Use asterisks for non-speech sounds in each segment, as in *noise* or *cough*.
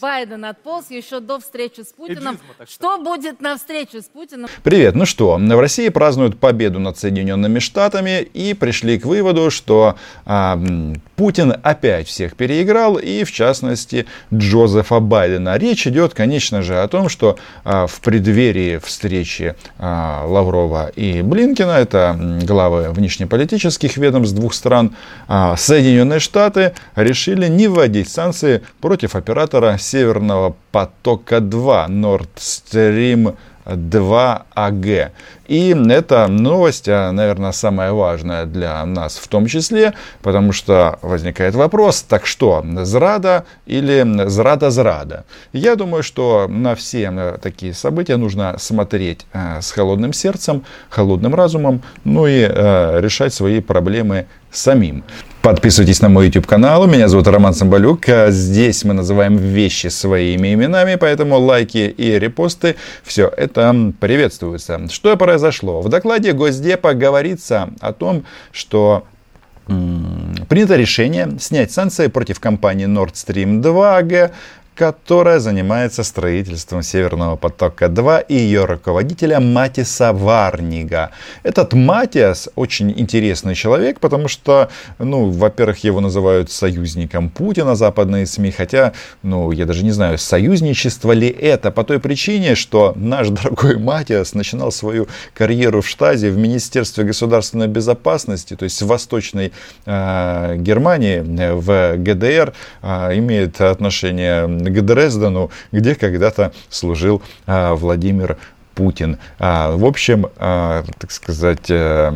Байден отполз еще до встречи с Путиным. Что будет на встрече с Путиным? Привет, ну что, в России празднуют победу над Соединенными Штатами и пришли к выводу, что а, Путин опять всех переиграл, и в частности Джозефа Байдена. Речь идет, конечно же, о том, что а, в преддверии встречи а, Лаврова и Блинкина, это главы внешнеполитических ведомств двух стран, а, Соединенные Штаты решили не вводить санкции против оператора Северного потока-2 Nord Stream 2АГ. И эта новость, а, наверное, самая важная для нас в том числе, потому что возникает вопрос, так что, зрада или зрада-зрада? Я думаю, что на все э, такие события нужно смотреть э, с холодным сердцем, холодным разумом, ну и э, решать свои проблемы самим. Подписывайтесь на мой YouTube канал. Меня зовут Роман Самбалюк. Здесь мы называем вещи своими именами, поэтому лайки и репосты, все это приветствуется. Что произошло? В докладе Госдепа говорится о том, что принято решение снять санкции против компании Nord Stream 2 AG которая занимается строительством Северного потока-2 и ее руководителя Матиса Варнига. Этот Матиас очень интересный человек, потому что, ну, во-первых, его называют союзником Путина западные СМИ, хотя, ну, я даже не знаю, союзничество ли это, по той причине, что наш дорогой Матиас начинал свою карьеру в Штазе, в Министерстве государственной безопасности, то есть в Восточной э, Германии, в ГДР, э, имеет отношение к Дрездену, где когда-то служил а, Владимир Путин. А, в общем, а, так сказать, э,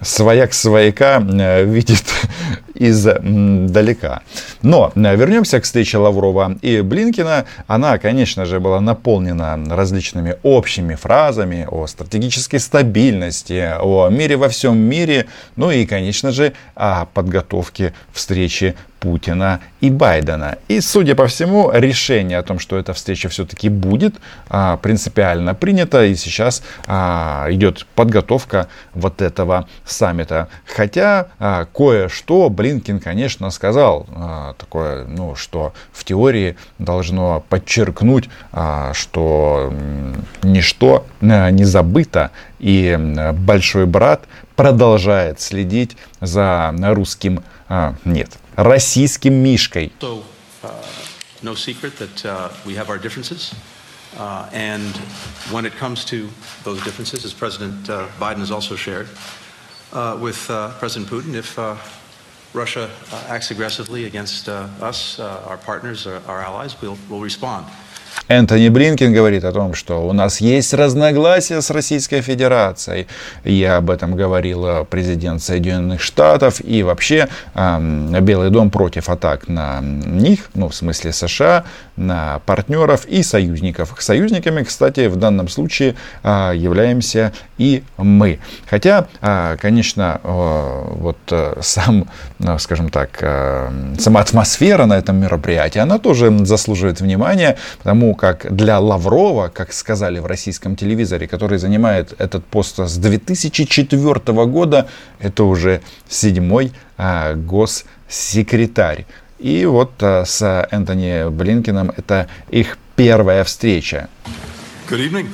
свояк свояка э, видит *laughs* издалека. Но э, вернемся к встрече Лаврова и Блинкина. Она, конечно же, была наполнена различными общими фразами о стратегической стабильности, о мире во всем мире, ну и, конечно же, о подготовке встречи Путина и Байдена. И, судя по всему, решение о том, что эта встреча все-таки будет, а, принципиально принято. И сейчас а, идет подготовка вот этого саммита. Хотя кое-что, блин, Блинкин, конечно, сказал а, такое, ну, что в теории должно подчеркнуть, а, что ничто а, не забыто, и большой брат продолжает следить за русским, а, нет, российским мишкой. So, uh, no secret that uh, we have our differences. Uh, and when it comes to those differences, as President uh, Biden has also shared uh, with uh, President Putin, if uh, Russia uh, acts aggressively against uh, us, uh, our partners, our allies, we'll, we'll respond. Энтони Блинкин говорит о том, что у нас есть разногласия с Российской Федерацией. И об этом говорил президент Соединенных Штатов. И вообще Белый дом против атак на них, ну в смысле США, на партнеров и союзников. Союзниками, кстати, в данном случае а, являемся и мы. Хотя, а, конечно, вот э, сам, ну, скажем так, э, сама атмосфера на этом мероприятии, она тоже заслуживает внимания, потому как для Лаврова, как сказали в российском телевизоре, который занимает этот пост с 2004 года, это уже седьмой а, госсекретарь. И вот а, с Энтони Блинкином это их первая встреча. Good evening.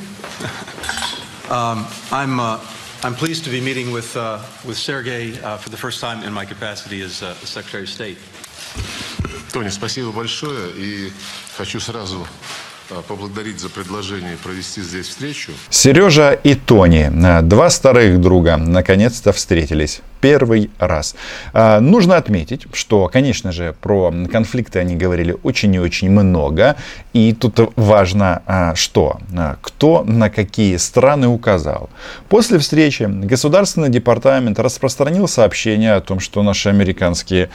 Um, I'm, uh, I'm pleased to be meeting with, uh, with Sergey uh, for the first time in my capacity as uh, Secretary of State. Тоня, спасибо большое. И хочу сразу поблагодарить за предложение провести здесь встречу. Сережа и Тони, два старых друга, наконец-то встретились первый раз. А, нужно отметить, что, конечно же, про конфликты они говорили очень и очень много. И тут важно, а, что, а, кто на какие страны указал. После встречи Государственный департамент распространил сообщение о том, что наши американские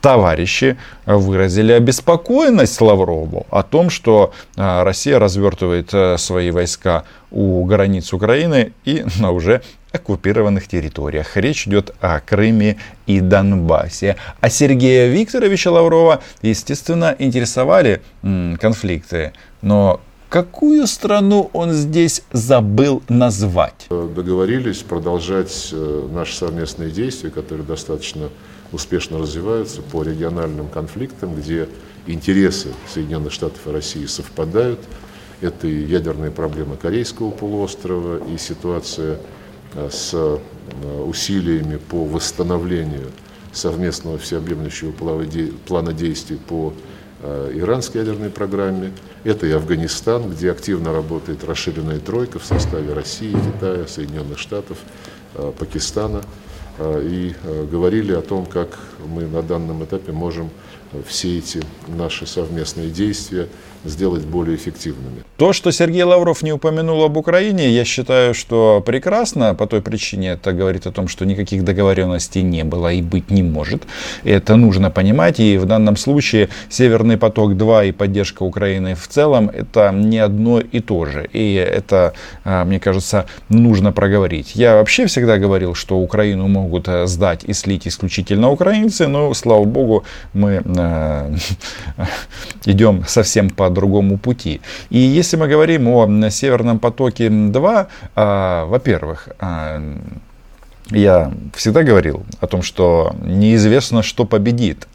товарищи выразили обеспокоенность Лаврову о том, что Россия развертывает свои войска у границ Украины и на уже оккупированных территориях. Речь идет о Крыме и Донбассе. А Сергея Викторовича Лаврова, естественно, интересовали м, конфликты. Но какую страну он здесь забыл назвать? Договорились продолжать э, наши совместные действия, которые достаточно успешно развиваются по региональным конфликтам, где интересы Соединенных Штатов и России совпадают. Это и ядерные проблемы Корейского полуострова, и ситуация с э, усилиями по восстановлению совместного всеобъемлющего плана действий по э, иранской ядерной программе. Это и Афганистан, где активно работает расширенная тройка в составе России, Китая, Соединенных Штатов, Пакистана. И говорили о том, как мы на данном этапе можем все эти наши совместные действия сделать более эффективными. То, что Сергей Лавров не упомянул об Украине, я считаю, что прекрасно. По той причине это говорит о том, что никаких договоренностей не было и быть не может. Это нужно понимать. И в данном случае Северный поток-2 и поддержка Украины в целом это не одно и то же. И это, а, мне кажется, нужно проговорить. Я вообще всегда говорил, что Украину могут э, сдать и слить исключительно украинцы, но, слава богу, мы э, идем совсем по другому пути. И если мы говорим о Северном потоке-2, а, во-первых, а, я всегда говорил о том, что неизвестно, что победит.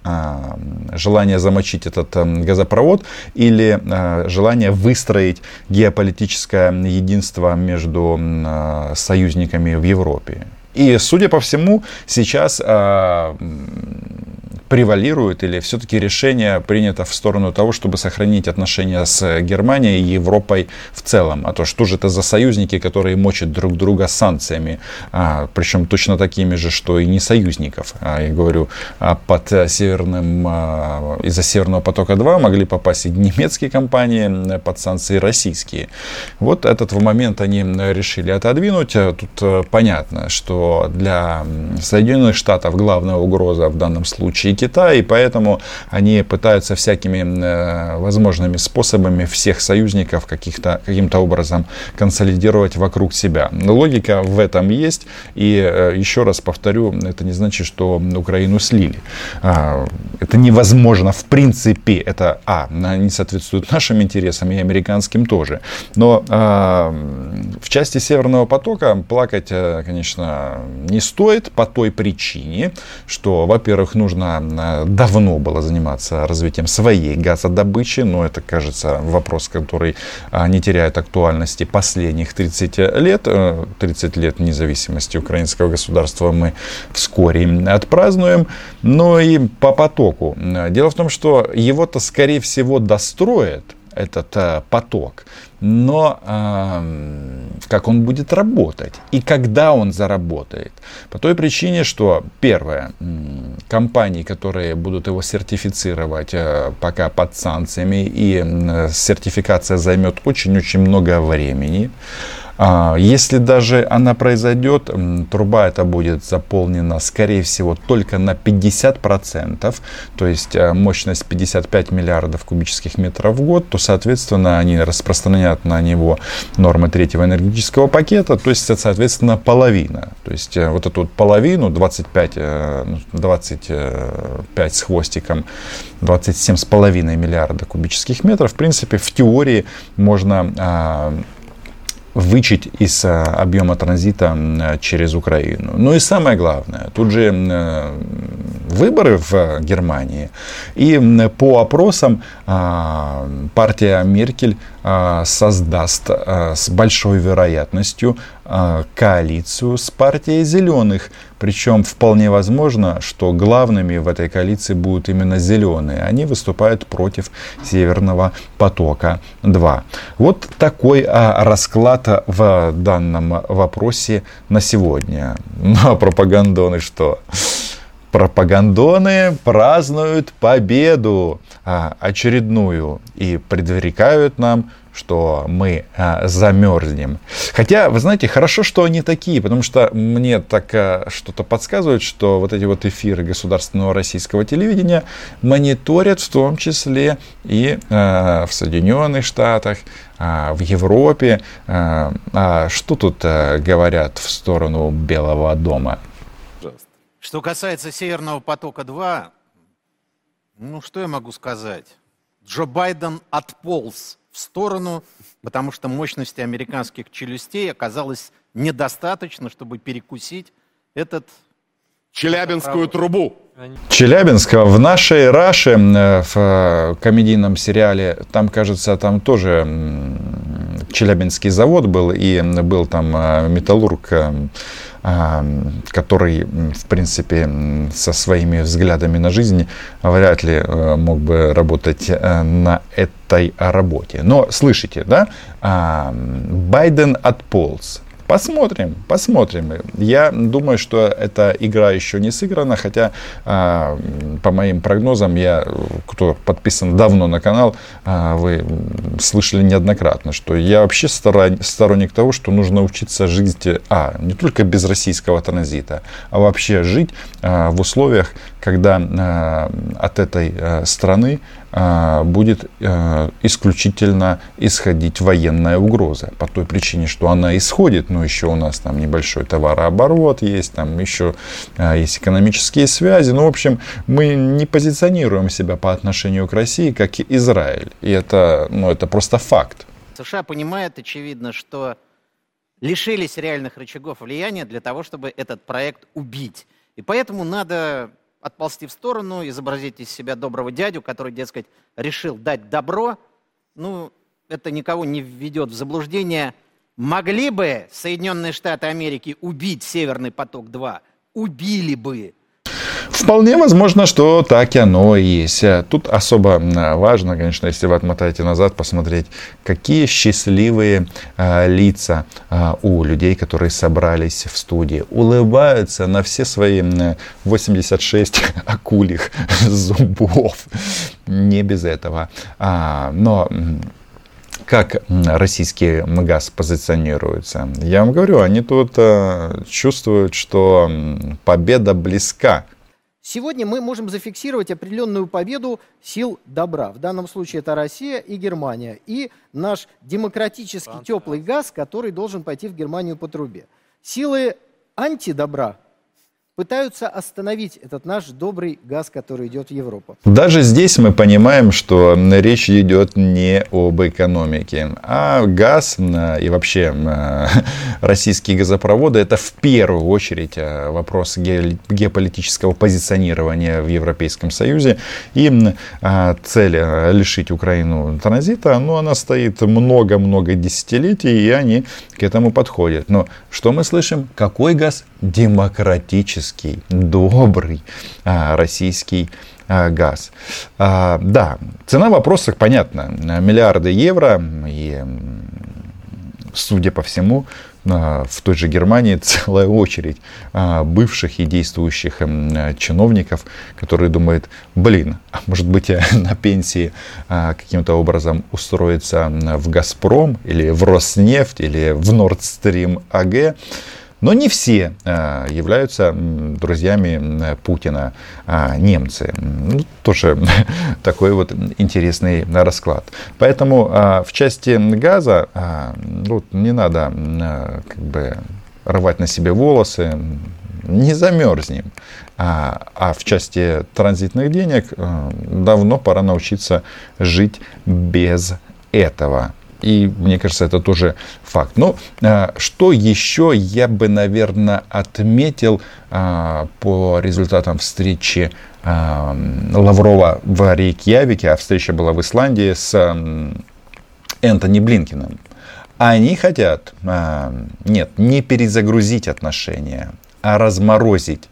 Желание замочить этот газопровод или желание выстроить геополитическое единство между союзниками в Европе. И, судя по всему, сейчас превалирует или все-таки решение принято в сторону того, чтобы сохранить отношения с Германией и Европой в целом. А то что же это за союзники, которые мочат друг друга санкциями, а, причем точно такими же, что и не союзников. А, я говорю, а под северным, а, из-за Северного потока-2 могли попасть и немецкие компании под санкции российские. Вот этот момент они решили отодвинуть. Тут э, понятно, что для Соединенных Штатов главная угроза в данном случае Китая, и поэтому они пытаются всякими э, возможными способами всех союзников каких-то, каким-то образом консолидировать вокруг себя. Логика в этом есть, и э, еще раз повторю, это не значит, что Украину слили. А, это невозможно в принципе, это, а, не соответствует нашим интересам и американским тоже. Но а, в части Северного потока плакать, э, конечно, не стоит по той причине, что, во-первых, нужно давно было заниматься развитием своей газодобычи, но это, кажется, вопрос, который а, не теряет актуальности последних 30 лет. 30 э, лет независимости украинского государства мы вскоре отпразднуем. Но и по потоку. Дело в том, что его-то, скорее всего, достроят этот э, поток но э, как он будет работать и когда он заработает. По той причине, что первое, компании, которые будут его сертифицировать э, пока под санкциями, и сертификация займет очень-очень много времени. Если даже она произойдет, труба эта будет заполнена, скорее всего, только на 50%, то есть э, мощность 55 миллиардов кубических метров в год, то, соответственно, они распространят на него нормы третьего энергетического пакета, то есть, соответственно, половина. То есть, э, вот эту вот половину, 25, 25 ну, с хвостиком, 27,5 миллиарда кубических метров, в принципе, в теории можно а, вычесть из э, объема транзита через Украину. Ну и самое главное, тут же э, выборы в Германии. И по опросам а, партия Меркель а, создаст с большой вероятностью коалицию с партией зеленых. Причем вполне возможно, что главными в этой коалиции будут именно зеленые. Они выступают против Северного потока-2. Вот такой расклад в данном вопросе на сегодня. Ну *laughs* а пропагандоны что? Пропагандоны празднуют победу а, очередную и предрекают нам, что мы а, замерзнем. Хотя, вы знаете, хорошо, что они такие, потому что мне так а, что-то подсказывает, что вот эти вот эфиры государственного российского телевидения мониторят в том числе и в Соединенных Штатах, в Европе. Что тут говорят в сторону Белого дома? Что касается Северного потока-2, ну что я могу сказать? Джо Байден отполз в сторону, потому что мощности американских челюстей оказалось недостаточно, чтобы перекусить этот... Челябинскую трубу. Челябинск в нашей Раше, э, в э, комедийном сериале, там, кажется, там тоже Челябинский завод был, и был там э, металлург, который, в принципе, со своими взглядами на жизнь вряд ли мог бы работать на этой работе. Но слышите, да, Байден отполз. Посмотрим, посмотрим. Я думаю, что эта игра еще не сыграна, хотя а, по моим прогнозам, я, кто подписан давно на канал, а, вы слышали неоднократно, что я вообще сторонник того, что нужно учиться жить, а, не только без российского транзита, а вообще жить а, в условиях, когда от этой страны будет а, исключительно исходить военная угроза. По той причине, что она исходит, но еще у нас там небольшой товарооборот есть, там еще а, есть экономические связи. Ну, в общем, мы не позиционируем себя по отношению к России как Израиль. И это, ну, это просто факт. США понимает, очевидно, что лишились реальных рычагов влияния для того, чтобы этот проект убить. И поэтому надо отползти в сторону, изобразить из себя доброго дядю, который, дескать, решил дать добро. Ну, это никого не введет в заблуждение. Могли бы Соединенные Штаты Америки убить Северный поток-2? Убили бы. Вполне возможно, что так и оно и есть. Тут особо важно, конечно, если вы отмотаете назад, посмотреть, какие счастливые э, лица э, у людей, которые собрались в студии. Улыбаются на все свои 86 *laughs* акулих зубов. Не без этого. А, но как российский МГАЗ позиционируется? Я вам говорю, они тут э, чувствуют, что победа близка. Сегодня мы можем зафиксировать определенную победу сил добра. В данном случае это Россия и Германия. И наш демократический теплый газ, который должен пойти в Германию по трубе. Силы антидобра пытаются остановить этот наш добрый газ, который идет в Европу. Даже здесь мы понимаем, что речь идет не об экономике, а газ и вообще *laughs* российские газопроводы это в первую очередь э, вопрос геополитического позиционирования в Европейском Союзе. И цель э, лишить Украину транзита, ну, она стоит много-много десятилетий, и они к этому подходят. Но что мы слышим? Какой газ? демократический, добрый а, российский а, газ. А, да, цена вопроса понятна. Миллиарды евро и, судя по всему, в той же Германии целая очередь бывших и действующих чиновников, которые думают, блин, а может быть *laughs* на пенсии каким-то образом устроиться в Газпром или в Роснефть или в Stream AG. Но не все а, являются друзьями Путина, а немцы. Ну, тоже *laughs* такой вот интересный расклад. Поэтому а, в части газа ну, не надо как бы рвать на себе волосы, не замерзнем. А, а в части транзитных денег давно пора научиться жить без этого. И мне кажется, это тоже факт. Но а, что еще я бы, наверное, отметил а, по результатам встречи а, Лаврова в Рейкьявике, а встреча была в Исландии с Энтони Блинкиным. Они хотят, нет, не перезагрузить отношения, а разморозить.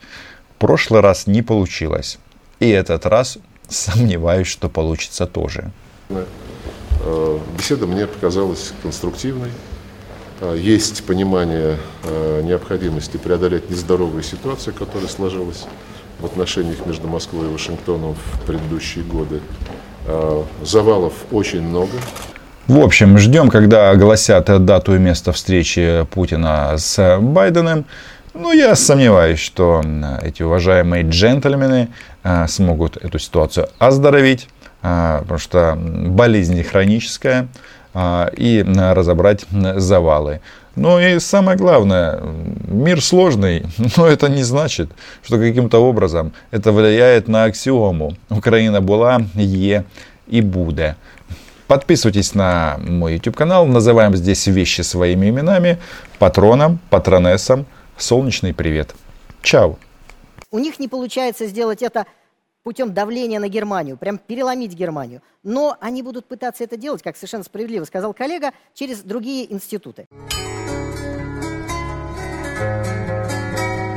В прошлый раз не получилось. И этот раз сомневаюсь, что получится тоже. Э, беседа мне показалась конструктивной. Э, есть понимание э, необходимости преодолеть нездоровую ситуацию, которая сложилась в отношениях между Москвой и Вашингтоном в предыдущие годы. Завалов очень много. В общем, ждем, когда огласят дату и место встречи Путина с Байденом. Ну, я сомневаюсь, что эти уважаемые джентльмены смогут эту ситуацию оздоровить. А, потому что болезнь хроническая, а, и разобрать завалы. Ну и самое главное, мир сложный, *laughs* но это не значит, что каким-то образом это влияет на аксиому. Украина была, е и будет. Подписывайтесь на мой YouTube канал, называем здесь вещи своими именами, патроном, патронессом. Солнечный привет. Чао. У них не получается сделать это путем давления на Германию, прям переломить Германию. Но они будут пытаться это делать, как совершенно справедливо сказал коллега, через другие институты. Thank you.